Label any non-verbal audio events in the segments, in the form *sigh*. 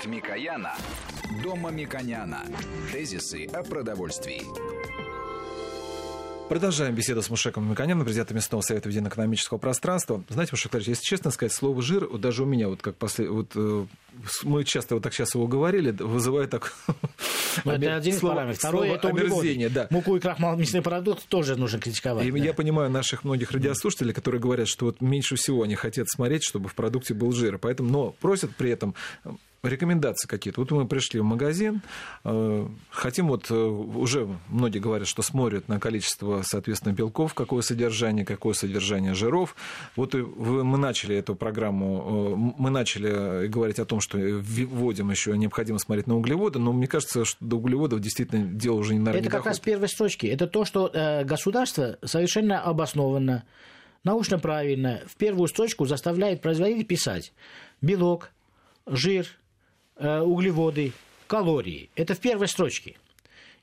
От Микояна до Мамиконяна. Тезисы о продовольствии. Продолжаем беседу с Мушеком Миконяном, президентом местного совета ведения экономического пространства. Знаете, Мушек Владимирович, если честно сказать, слово «жир», вот даже у меня, вот как после, вот, э, мы часто вот так сейчас его говорили, вызывает так... *laughs* Ну, это один из параметров. Второе – это углеводы. Да. Муку и крахмал мясные продукты тоже нужно критиковать. И да. я понимаю наших многих радиослушателей, которые говорят, что вот меньше всего они хотят смотреть, чтобы в продукте был жир. Поэтому, но просят при этом рекомендации какие-то. Вот мы пришли в магазин, э, хотим вот, э, уже многие говорят, что смотрят на количество, соответственно, белков, какое содержание, какое содержание жиров. Вот мы начали эту программу, э, мы начали говорить о том, что вводим еще необходимо смотреть на углеводы, но мне кажется, что до углеводов действительно дело уже, наверное, Это не как доходит. раз первой строчки. Это то, что государство совершенно обоснованно, научно правильно в первую строчку заставляет производителей писать белок, жир, углеводы, калории. Это в первой строчке.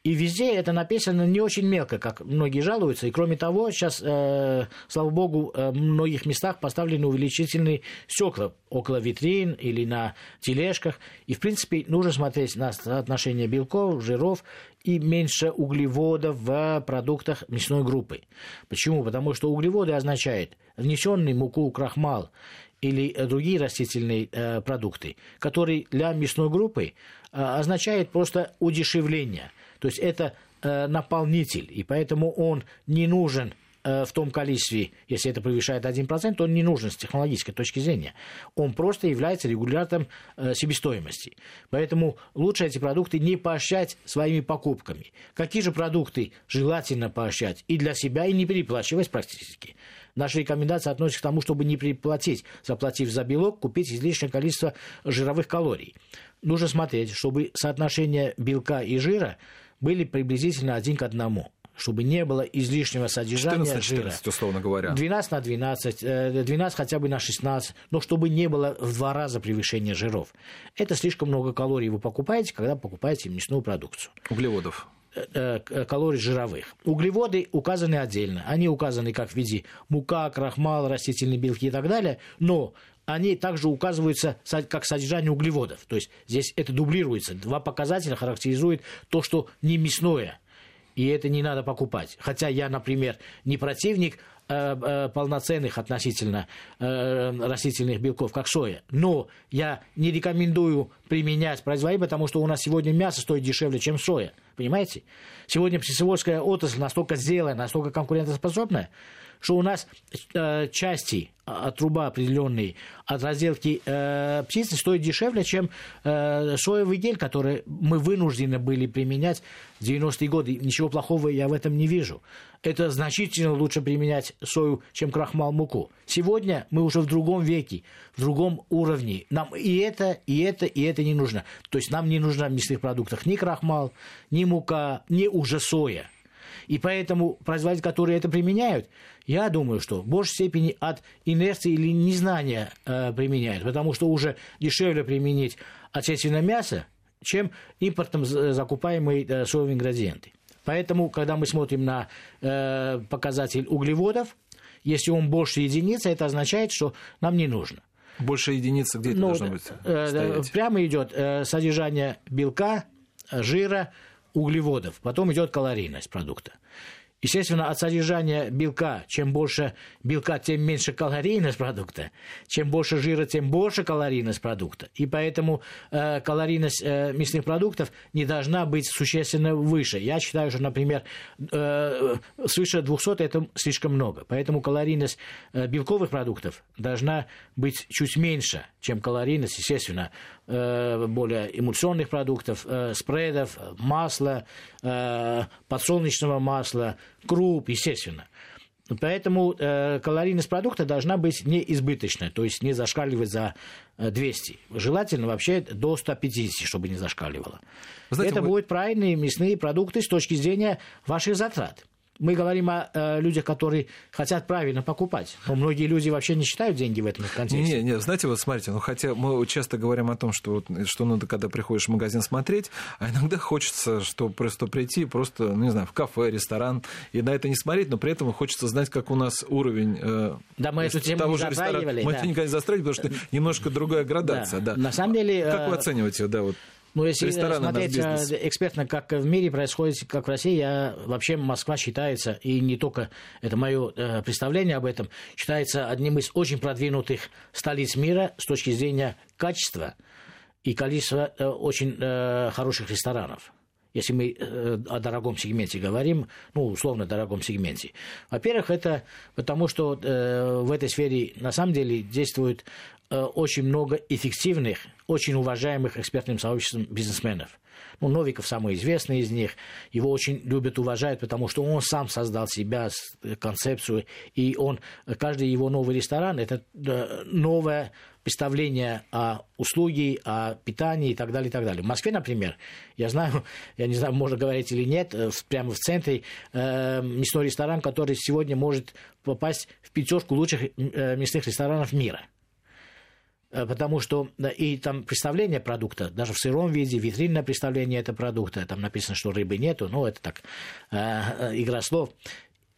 И везде это написано не очень мелко, как многие жалуются. И кроме того, сейчас, э, слава богу, э, в многих местах поставлены увеличительные стекла около витрин или на тележках. И, в принципе, нужно смотреть на соотношение белков, жиров и меньше углеводов в продуктах мясной группы. Почему? Потому что углеводы означают внесенный муку, крахмал или э, другие растительные э, продукты, которые для мясной группы э, означает просто удешевление. То есть это наполнитель, и поэтому он не нужен в том количестве, если это превышает 1%, он не нужен с технологической точки зрения. Он просто является регулятором э, себестоимости. Поэтому лучше эти продукты не поощрять своими покупками. Какие же продукты желательно поощрять и для себя, и не переплачивать практически. Наша рекомендация относится к тому, чтобы не приплатить, заплатив за белок, купить излишнее количество жировых калорий. Нужно смотреть, чтобы соотношение белка и жира были приблизительно один к одному чтобы не было излишнего содержания 14 жира. 14, условно говоря. 12 на 12, 12 э, хотя бы на 16, но чтобы не было в два раза превышения жиров. Это слишком много калорий вы покупаете, когда покупаете мясную продукцию. Углеводов. Э, э, калорий жировых. Углеводы указаны отдельно. Они указаны как в виде мука, крахмал, растительные белки и так далее, но они также указываются как содержание углеводов. То есть здесь это дублируется. Два показателя характеризуют то, что не мясное, и это не надо покупать. Хотя я, например, не противник Э, э, полноценных относительно э, растительных белков, как соя. Но я не рекомендую применять производить, потому что у нас сегодня мясо стоит дешевле, чем соя. Понимаете? Сегодня птицеводская отрасль настолько сделана, настолько конкурентоспособная, что у нас э, части от труба определенные от разделки э, птицы стоят дешевле, чем э, соевый гель, который мы вынуждены были применять в 90-е годы. Ничего плохого я в этом не вижу. Это значительно лучше применять сою, чем крахмал муку. Сегодня мы уже в другом веке, в другом уровне. Нам и это, и это, и это не нужно. То есть нам не нужно в мясных продуктах ни крахмал, ни мука, ни уже соя. И поэтому производители, которые это применяют, я думаю, что в большей степени от инерции или незнания э, применяют, потому что уже дешевле применить отечественное мясо, чем импортом закупаемые э, соевые ингредиенты. Поэтому, когда мы смотрим на э, показатель углеводов, если он больше единицы, это означает, что нам не нужно. Больше единицы где это ну, должно быть? Э, прямо идет э, содержание белка, жира, углеводов, потом идет калорийность продукта. Естественно, от содержания белка, чем больше белка, тем меньше калорийность продукта, чем больше жира, тем больше калорийность продукта. И поэтому э, калорийность э, мясных продуктов не должна быть существенно выше. Я считаю, что, например, э, свыше 200 это слишком много. Поэтому калорийность э, белковых продуктов должна быть чуть меньше, чем калорийность, естественно, более эмульсионных продуктов, э, спредов, масла, э, подсолнечного масла, круп, естественно. Поэтому э, калорийность продукта должна быть не избыточной, то есть не зашкаливать за 200. Желательно вообще до 150, чтобы не зашкаливало. Знаете, Это вы... будут правильные мясные продукты с точки зрения ваших затрат. Мы говорим о э, людях, которые хотят правильно покупать. Но многие люди вообще не считают деньги в этом контексте. Не, не, знаете, вот смотрите, ну хотя мы часто говорим о том, что, вот, что надо, когда приходишь в магазин смотреть, а иногда хочется, что просто прийти, просто, ну, не знаю, в кафе, ресторан, и на это не смотреть, но при этом хочется знать, как у нас уровень э, да, мы эту тему того не же ресторана. Мы да. это никогда не затрагивали, потому что немножко другая градация. Да. Да. На самом деле... Как вы э, оцениваете, да, вот ну, если смотреть э, экспертно, как в мире происходит, как в России, я, вообще Москва считается, и не только это мое э, представление об этом, считается одним из очень продвинутых столиц мира с точки зрения качества и количества э, очень э, хороших ресторанов если мы э, о дорогом сегменте говорим, ну, условно дорогом сегменте. Во-первых, это потому, что э, в этой сфере на самом деле действует Э, очень много эффективных, очень уважаемых экспертным сообществом бизнесменов. Ну, Новиков самый известный из них. Его очень любят, уважают, потому что он сам создал себя, концепцию, и он, каждый его новый ресторан – это новое представление о услуге, о питании и так далее, и так далее. В Москве, например, я знаю, *laughs* я не знаю, можно говорить или нет, прямо в центре э, мясной ресторан, который сегодня может попасть в пятерку лучших э, мясных ресторанов мира – Э, потому что и там представление продукта, даже в сыром виде, витринное представление этого продукта, там написано, что рыбы нету, ну, это так, э, э, игра слов.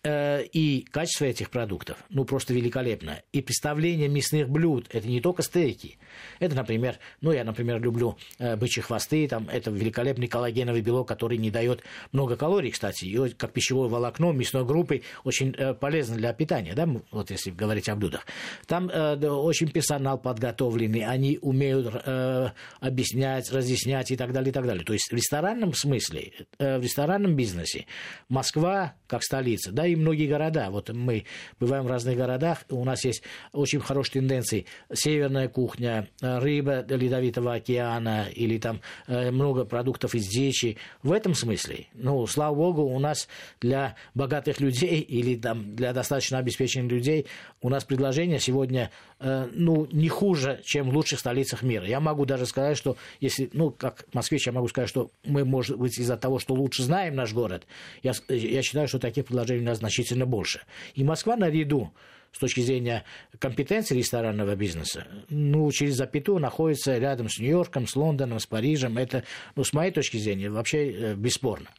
Э, и качество этих продуктов, ну, просто великолепно. И представление мясных блюд, это не только стейки. Это, например, ну, я, например, люблю э, бычьи хвосты, там, это великолепный коллагеновый белок, который не дает много калорий, кстати, и как пищевое волокно мясной группы очень э, полезно для питания, да, вот если говорить о блюдах. Там э, очень персонал подготовленный, они умеют э, объяснять, разъяснять и так далее, и так далее. То есть в ресторанном смысле, в ресторанном бизнесе Москва, как столица, да, и многие города. Вот мы бываем в разных городах, у нас есть очень хорошие тенденции. Северная кухня, рыба ледовитого океана или там э, много продуктов из дичи. В этом смысле, ну, слава богу, у нас для богатых людей *laughs* или там для достаточно обеспеченных людей у нас предложение сегодня, э, ну, не хуже, чем в лучших столицах мира. Я могу даже сказать, что если, ну, как москвич, я могу сказать, что мы, может быть, из-за того, что лучше знаем наш город, я, я считаю, что таких предложений у нас значительно больше. И Москва наряду с точки зрения компетенции ресторанного бизнеса, ну, через запятую находится рядом с Нью-Йорком, с Лондоном, с Парижем. Это, ну, с моей точки зрения, вообще э, бесспорно.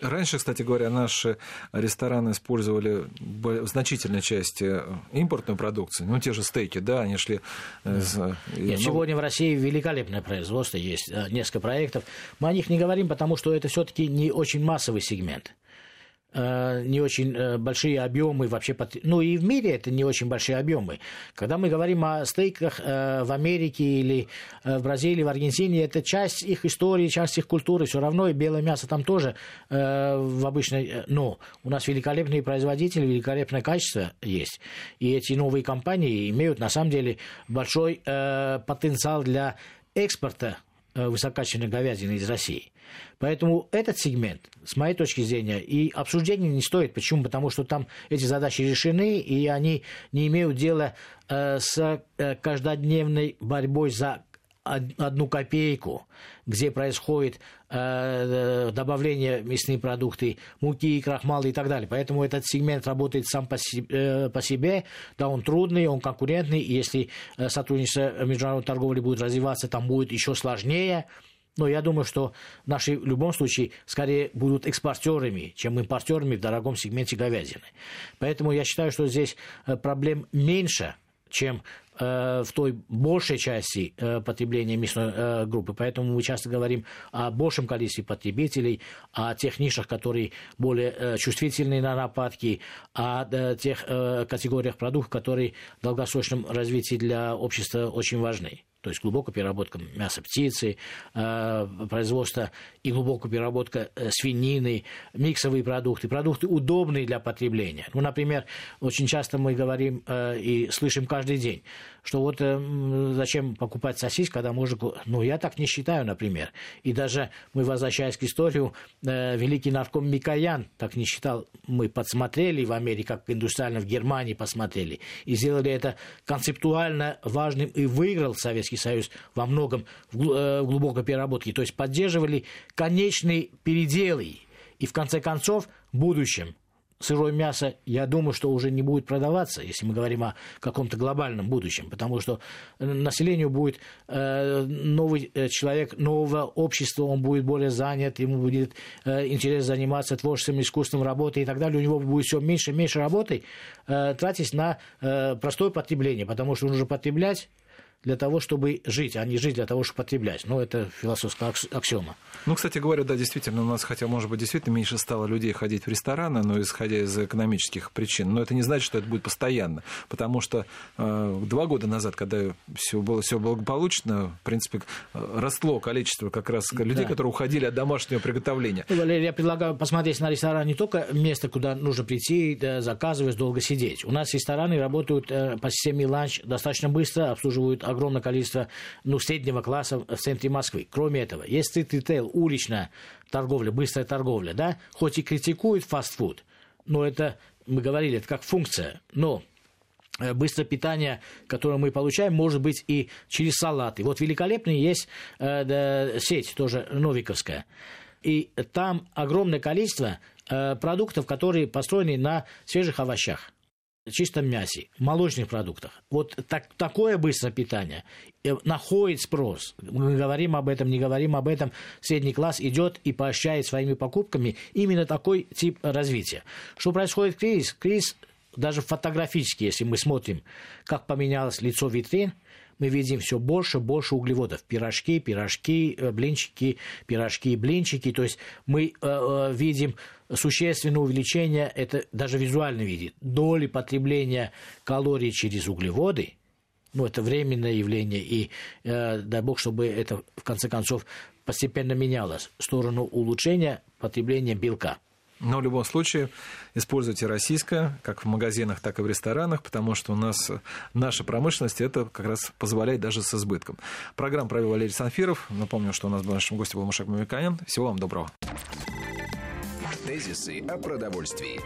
Раньше, кстати говоря, наши рестораны использовали в значительной части импортную продукцию. Ну, те же стейки, да, они шли... Э, да. Нет, ну... Сегодня в России великолепное производство, есть э, несколько проектов. Мы о них не говорим, потому что это все таки не очень массовый сегмент. Э, не очень э, большие объемы вообще, ну и в мире это не очень большие объемы. Когда мы говорим о стейках э, в Америке или в Бразилии, в Аргентине, это часть их истории, часть их культуры, все равно и белое мясо там тоже в обычной, но у нас великолепные производители, великолепное качество есть, и эти новые компании имеют на самом деле большой потенциал для экспорта высококачественной говядины из России. Поэтому этот сегмент, с моей точки зрения, и обсуждения не стоит. Почему? Потому что там эти задачи решены, и они не имеют дела э, с э, каждодневной борьбой за одну копейку, где происходит э, добавление мясные продукты, муки, крахмала и так далее. Поэтому этот сегмент работает сам по, э, по себе, да, он трудный, он конкурентный, и если э, сотрудничество международной торговли будет развиваться, там будет еще сложнее, но я думаю, что наши в любом случае скорее будут экспортерами, чем импортерами в дорогом сегменте говядины. Поэтому я считаю, что здесь э, проблем меньше, чем э, в той большей части э, потребления мясной группы. Поэтому мы часто говорим о большем количестве потребителей, о тех нишах, которые более чувствительны на нападки, о тех категориях продуктов, которые в долгосрочном развитии для общества очень важны то есть глубокая переработка мяса птицы, э, производство и глубокая переработка э, свинины, миксовые продукты, продукты удобные для потребления. Ну, например, очень часто мы говорим э, и слышим каждый день, что вот зачем покупать сосиску, когда можно... Ну, я так не считаю, например. И даже мы, возвращаясь к историю, великий нарком Микоян так не считал. Мы подсмотрели в Америке, как индустриально в Германии посмотрели, и сделали это концептуально важным и выиграл Советский Союз во многом в э, глубокой переработке, то есть поддерживали конечные переделы и в конце концов в будущем сырое мясо, я думаю, что уже не будет продаваться, если мы говорим о каком-то глобальном будущем, потому что населению будет э, новый э, человек нового общества, он будет более занят, ему будет э, интересно заниматься творчеством, искусством, работой и так далее, у него будет все меньше и меньше работы, э, тратить на э, простое потребление, потому что нужно потреблять для того, чтобы жить, а не жить для того, чтобы потреблять. Ну, это философская аксиома. Ну, кстати говоря, да, действительно, у нас, хотя, может быть, действительно меньше стало людей ходить в рестораны, но исходя из экономических причин. Но это не значит, что это будет постоянно. Потому что э, два года назад, когда все было все благополучно, в принципе, росло количество как раз людей, да. которые уходили от домашнего приготовления. Ну, Валерий, я предлагаю посмотреть на ресторан не только место, куда нужно прийти, да, заказывать, долго сидеть. У нас рестораны работают э, по системе ланч достаточно быстро, обслуживают огромное количество ну, среднего класса в центре Москвы. Кроме этого, есть стрит-ритейл, уличная торговля, быстрая торговля, да, хоть и критикует фастфуд, но это, мы говорили, это как функция, но э, быстрое питание, которое мы получаем, может быть и через салаты. Вот великолепная есть э, да, сеть, тоже новиковская. И там огромное количество э, продуктов, которые построены на свежих овощах чистом мясе, молочных продуктах. Вот так, такое быстрое питание э, находит спрос. Мы говорим об этом, не говорим об этом. Средний класс идет и поощряет своими покупками именно такой тип развития. Что происходит кризис? Кризис даже фотографически, если мы смотрим, как поменялось лицо витрин, мы видим все больше и больше углеводов. Пирожки, пирожки, э, блинчики, пирожки, блинчики. То есть мы э, э, видим существенное увеличение, это даже визуально видит, доли потребления калорий через углеводы, ну, это временное явление, и э, дай бог, чтобы это, в конце концов, постепенно менялось в сторону улучшения потребления белка. Но в любом случае используйте российское, как в магазинах, так и в ресторанах, потому что у нас наша промышленность это как раз позволяет даже с избытком. Программу провел Валерий Санфиров. Напомню, что у нас был нашим гостем был Мушек Мамиканян. Всего вам доброго. Тезисы о продовольствии.